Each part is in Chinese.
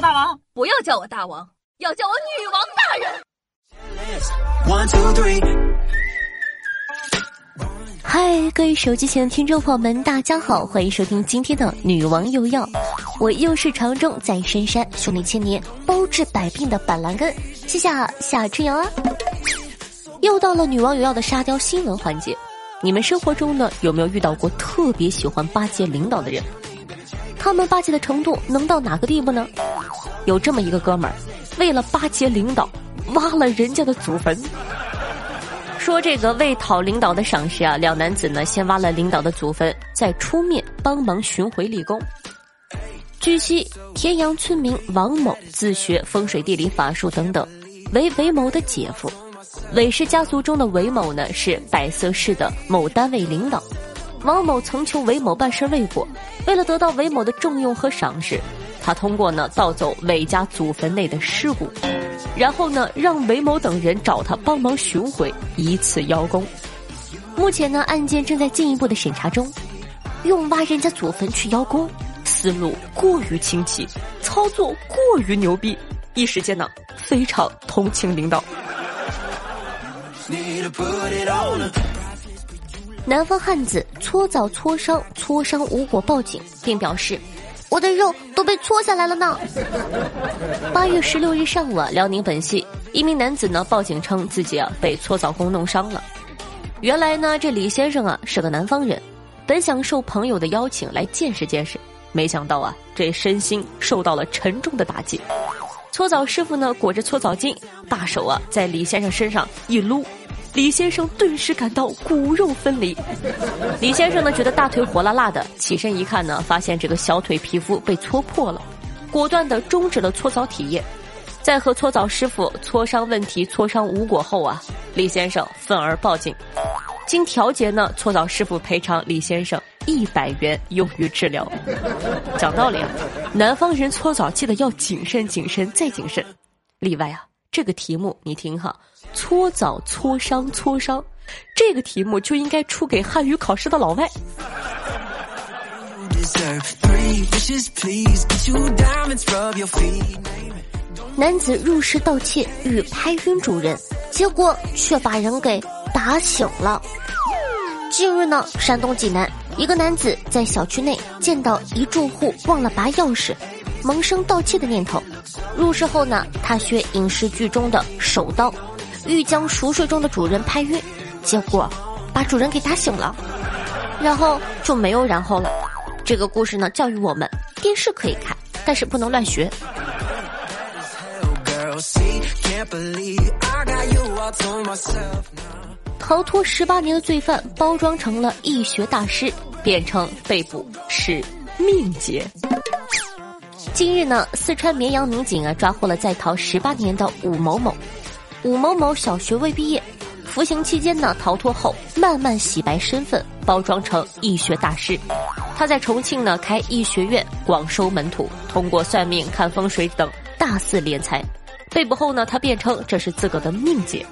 大王，不要叫我大王，要叫我女王大人。嗨，各位手机前的听众朋友们，大家好，欢迎收听今天的《女王又要》，我又是常中在深山修炼千年、包治百病的板蓝根，谢谢夏春阳啊！又到了《女王有要》的沙雕新闻环节，你们生活中呢有没有遇到过特别喜欢巴结领导的人？他们巴结的程度能到哪个地步呢？有这么一个哥们儿，为了巴结领导，挖了人家的祖坟。说这个为讨领导的赏识啊，两男子呢先挖了领导的祖坟，再出面帮忙寻回立功。据悉，田阳村民王某自学风水地理法术等等，为韦某的姐夫。韦氏家族中的韦某呢是百色市的某单位领导。王某曾求韦某办事未果，为了得到韦某的重用和赏识，他通过呢盗走韦家祖坟内的尸骨，然后呢让韦某等人找他帮忙寻回，以此邀功。目前呢案件正在进一步的审查中。用挖人家祖坟去邀功，思路过于清奇，操作过于牛逼，一时间呢非常同情领导 need to put it on。南方汉子搓澡搓伤，搓伤无果报警，并表示：“我的肉都被搓下来了呢。” 八月十六日上午，辽宁本溪一名男子呢报警称自己啊被搓澡工弄伤了。原来呢，这李先生啊是个南方人，本想受朋友的邀请来见识见识，没想到啊这身心受到了沉重的打击。搓澡师傅呢裹着搓澡巾，大手啊在李先生身上一撸。李先生顿时感到骨肉分离。李先生呢，觉得大腿火辣辣的，起身一看呢，发现这个小腿皮肤被搓破了，果断的终止了搓澡体验。在和搓澡师傅磋商问题、磋商无果后啊，李先生愤而报警。经调解呢，搓澡师傅赔偿李先生一百元用于治疗。讲道理啊，南方人搓澡记得要谨慎、谨慎再谨慎。例外啊。这个题目你听哈，搓澡搓伤搓伤，这个题目就应该出给汉语考试的老外。男子入室盗窃欲拍晕主人，结果却把人给打醒了。近日呢，山东济南一个男子在小区内见到一住户忘了拔钥匙。萌生盗窃的念头，入室后呢，他学影视剧中的手刀，欲将熟睡中的主人拍晕，结果把主人给打醒了，然后就没有然后了。这个故事呢，教育我们：电视可以看，但是不能乱学。逃脱十八年的罪犯，包装成了易学大师，变成被捕是命劫。近日呢，四川绵阳民警啊抓获了在逃十八年的武某某。武某某小学未毕业，服刑期间呢逃脱后，慢慢洗白身份，包装成易学大师。他在重庆呢开易学院，广收门徒，通过算命、看风水等大肆敛财。被捕后呢，他辩称这是自个的命劫。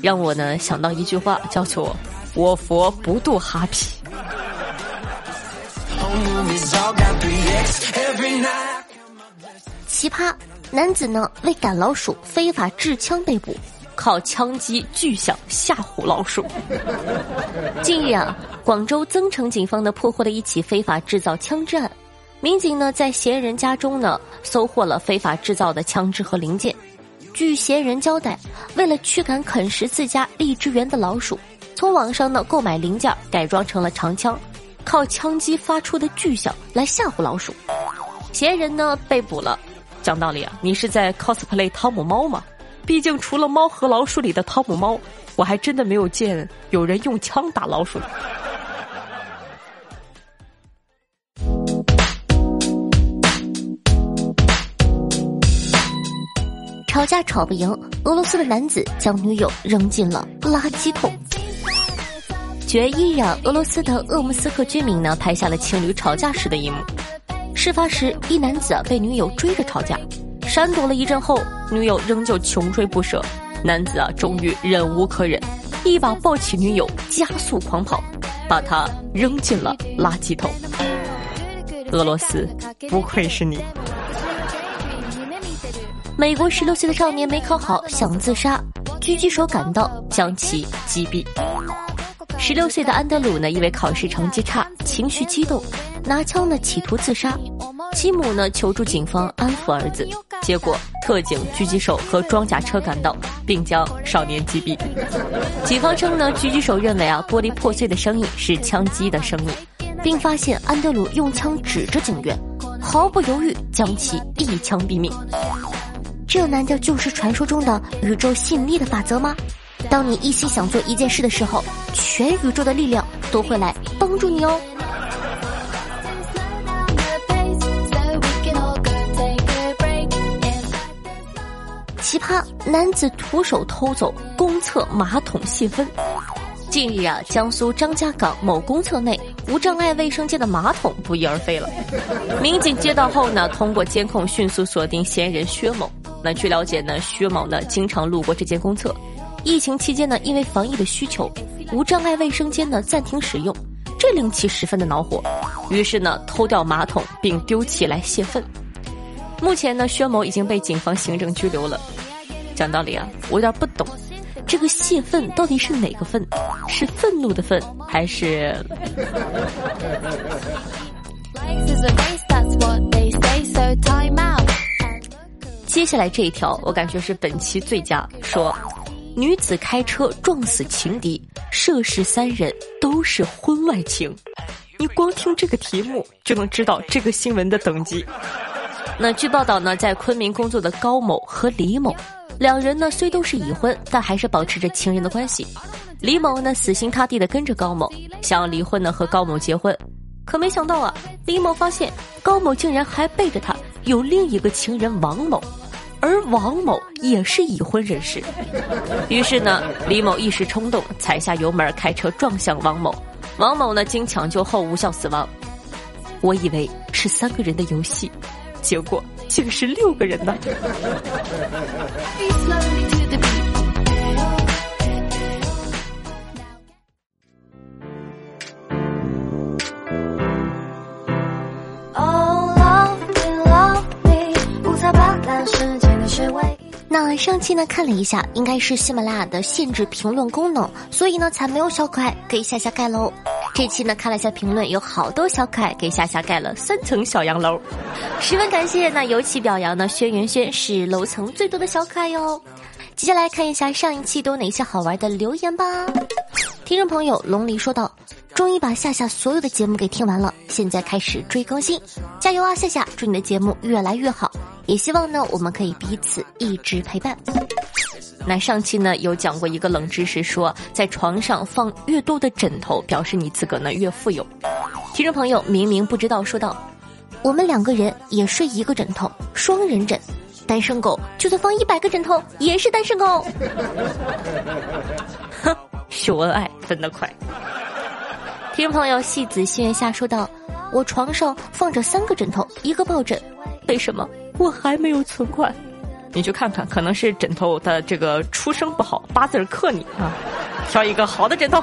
让我呢想到一句话，叫做“我佛不渡哈皮”。奇葩男子呢为赶老鼠非法制枪被捕，靠枪击巨响吓唬老鼠。近日啊，广州增城警方呢破获了一起非法制造枪支案，民警呢在嫌疑人家中呢搜获了非法制造的枪支和零件。据嫌疑人交代，为了驱赶啃食自家荔枝园的老鼠，从网上呢购买零件改装成了长枪。靠枪击发出的巨响来吓唬老鼠，嫌疑人呢被捕了。讲道理啊，你是在 cosplay 汤姆猫吗？毕竟除了《猫和老鼠》里的汤姆猫，我还真的没有见有人用枪打老鼠。吵架吵不赢，俄罗斯的男子将女友扔进了垃圾桶。九月一日，俄罗斯的鄂木斯克居民呢拍下了情侣吵架时的一幕。事发时，一男子被女友追着吵架，闪躲了一阵后，女友仍旧穷追不舍。男子啊终于忍无可忍，一把抱起女友，加速狂跑，把她扔进了垃圾桶。俄罗斯，不愧是你。美国十六岁的少年没考好想自杀，狙击手赶到将其击毙。十六岁的安德鲁呢，因为考试成绩差，情绪激动，拿枪呢企图自杀。其母呢求助警方安抚儿子，结果特警、狙击手和装甲车赶到，并将少年击毙。警方称呢，狙击手认为啊玻璃破碎的声音是枪击的声音，并发现安德鲁用枪指着警员，毫不犹豫将其一枪毙命。这难道就是传说中的宇宙吸引力的法则吗？当你一心想做一件事的时候，全宇宙的力量都会来帮助你哦。奇葩男子徒手偷走公厕马桶细分。近日啊，江苏张家港某公厕内无障碍卫生间的马桶不翼而飞了。民警接到后呢，通过监控迅速锁定嫌疑人薛某。那据了解呢，薛某呢经常路过这间公厕。疫情期间呢，因为防疫的需求，无障碍卫生间呢暂停使用，这令其十分的恼火，于是呢偷掉马桶并丢弃来泄愤。目前呢，薛某已经被警方行政拘留了。讲道理啊，我有点不懂，这个泄愤到底是哪个愤？是愤怒的愤，还是？接下来这一条，我感觉是本期最佳。说，女子开车撞死情敌，涉事三人都是婚外情。你光听这个题目就能知道这个新闻的等级。那据报道呢，在昆明工作的高某和李某。两人呢虽都是已婚，但还是保持着情人的关系。李某呢死心塌地的跟着高某，想要离婚呢和高某结婚，可没想到啊，李某发现高某竟然还背着他有另一个情人王某，而王某也是已婚人士。于是呢，李某一时冲动踩下油门开车撞向王某，王某呢经抢救后无效死亡。我以为是三个人的游戏，结果。竟是六个人呢！那上期呢看了一下，应该是喜马拉雅的限制评论功能，所以呢才没有小可爱给夏夏盖楼。这期呢看了一下评论，有好多小可爱给夏夏盖了三层小洋楼，十分感谢。那尤其表扬呢，轩辕轩是楼层最多的小可爱哟。接下来看一下上一期都有哪些好玩的留言吧。听众朋友龙离说道：“终于把夏夏所有的节目给听完了，现在开始追更新，加油啊，夏夏！祝你的节目越来越好，也希望呢我们可以彼此一直陪伴。”那上期呢有讲过一个冷知识，说在床上放越多的枕头，表示你自个呢越富有。听众朋友明明不知道，说道：“我们两个人也睡一个枕头，双人枕。单身狗就算放一百个枕头，也是单身狗。哼，秀恩爱分得快。听众朋友戏子心月下说道：“我床上放着三个枕头，一个抱枕，为什么我还没有存款？”你去看看，可能是枕头的这个出生不好，八字克你啊！挑一个好的枕头。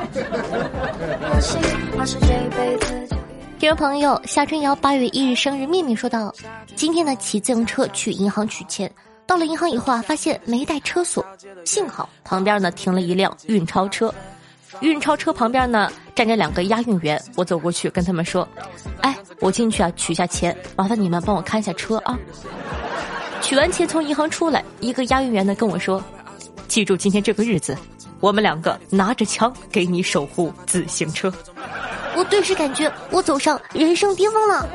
这位朋友夏春瑶八月一日生日，面面说道：“今天呢骑自行车去银行取钱，到了银行以后啊，发现没带车锁，幸好旁边呢停了一辆运钞车，运钞车旁边呢站着两个押运员，我走过去跟他们说：‘哎，我进去啊取下钱，麻烦你们帮我看一下车啊。’”取完钱从银行出来，一个押运员呢跟我说：“记住今天这个日子，我们两个拿着枪给你守护自行车。”我顿时感觉我走上人生巅峰了。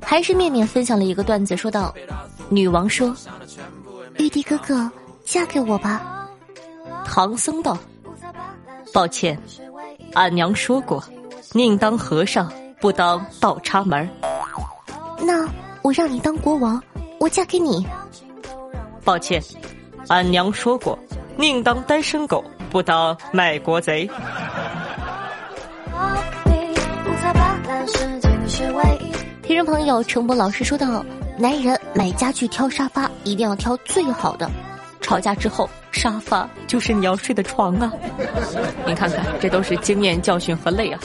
还是面面分享了一个段子，说道：“女王说，玉帝哥哥嫁给我吧。”唐僧道：“抱歉，俺娘说过，宁当和尚。”不当倒插门那我让你当国王，我嫁给你。抱歉，俺娘说过，宁当单身狗，不当卖国贼。听众朋友，陈博老师说道：男人买家具挑沙发，一定要挑最好的。吵架之后，沙发就是你要睡的床啊！您看看，这都是经验教训和泪啊。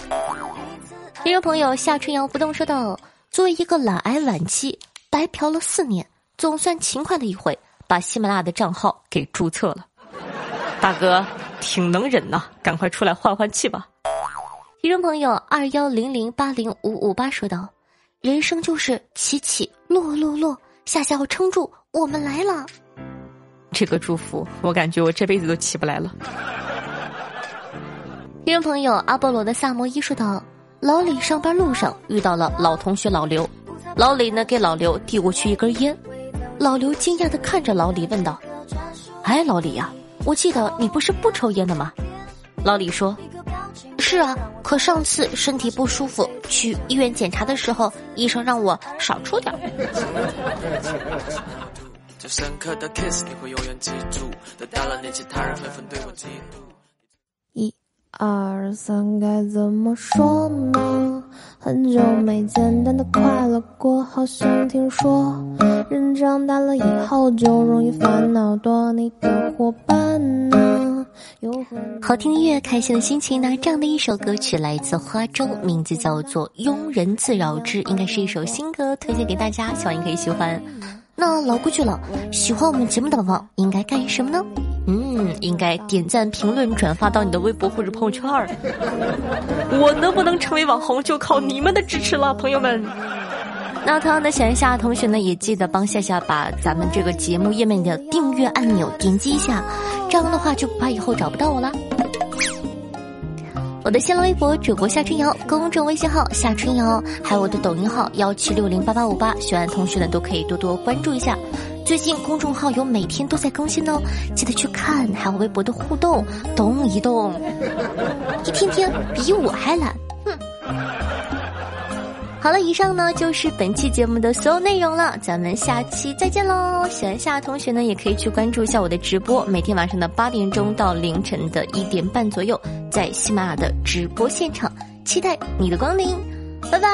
听众朋友夏春瑶不动说道：“作为一个懒癌晚期，白嫖了四年，总算勤快了一回，把喜马拉雅的账号给注册了。大哥，挺能忍呐，赶快出来换换气吧。听众朋友二幺零零八零五五八说道：“人生就是起起落落落，下下要撑住，我们来了。”这个祝福，我感觉我这辈子都起不来了。听众朋友阿波罗的萨摩伊说道：“老李上班路上遇到了老同学老刘，老李呢给老刘递过去一根烟，老刘惊讶的看着老李问道：‘哎，老李呀，我记得你不是不抽烟的吗？’老李说。”是啊，可上次身体不舒服去医院检查的时候，医生让我少抽点。一、二、三，该怎么说呢？很久没简单的快乐过，好像听说，人长大了以后就容易烦恼多，你的伙伴呢？好听音乐，开心的心情。呢这样的一首歌曲来自花粥，名字叫做《庸人自扰之》，应该是一首新歌，推荐给大家，希望你可以喜欢。那老规矩了，喜欢我们节目的宝宝应该干什么呢？嗯，应该点赞、评论、转发到你的微博或者朋友圈儿。我能不能成为网红，就靠你们的支持了，朋友们。那同样的，想一下同学呢，也记得帮夏夏把咱们这个节目页面的订阅按钮点击一下，这样的话就不怕以后找不到我了。我的新浪微博主播夏春瑶，公众微信号夏春瑶，还有我的抖音号幺七六零八八五八，喜欢的同学呢都可以多多关注一下。最近公众号有每天都在更新哦，记得去看，还有微博的互动，动一动，一天天比我还懒。哼好了，以上呢就是本期节目的所有内容了，咱们下期再见喽！喜欢夏同学呢，也可以去关注一下我的直播，每天晚上的八点钟到凌晨的一点半左右，在喜马拉雅的直播现场，期待你的光临，拜拜。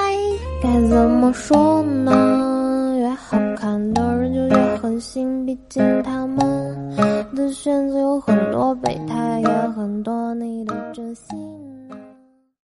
该怎么说呢？越好看的人就越狠心，毕竟他们的选择有很多备胎，也很多你的真心。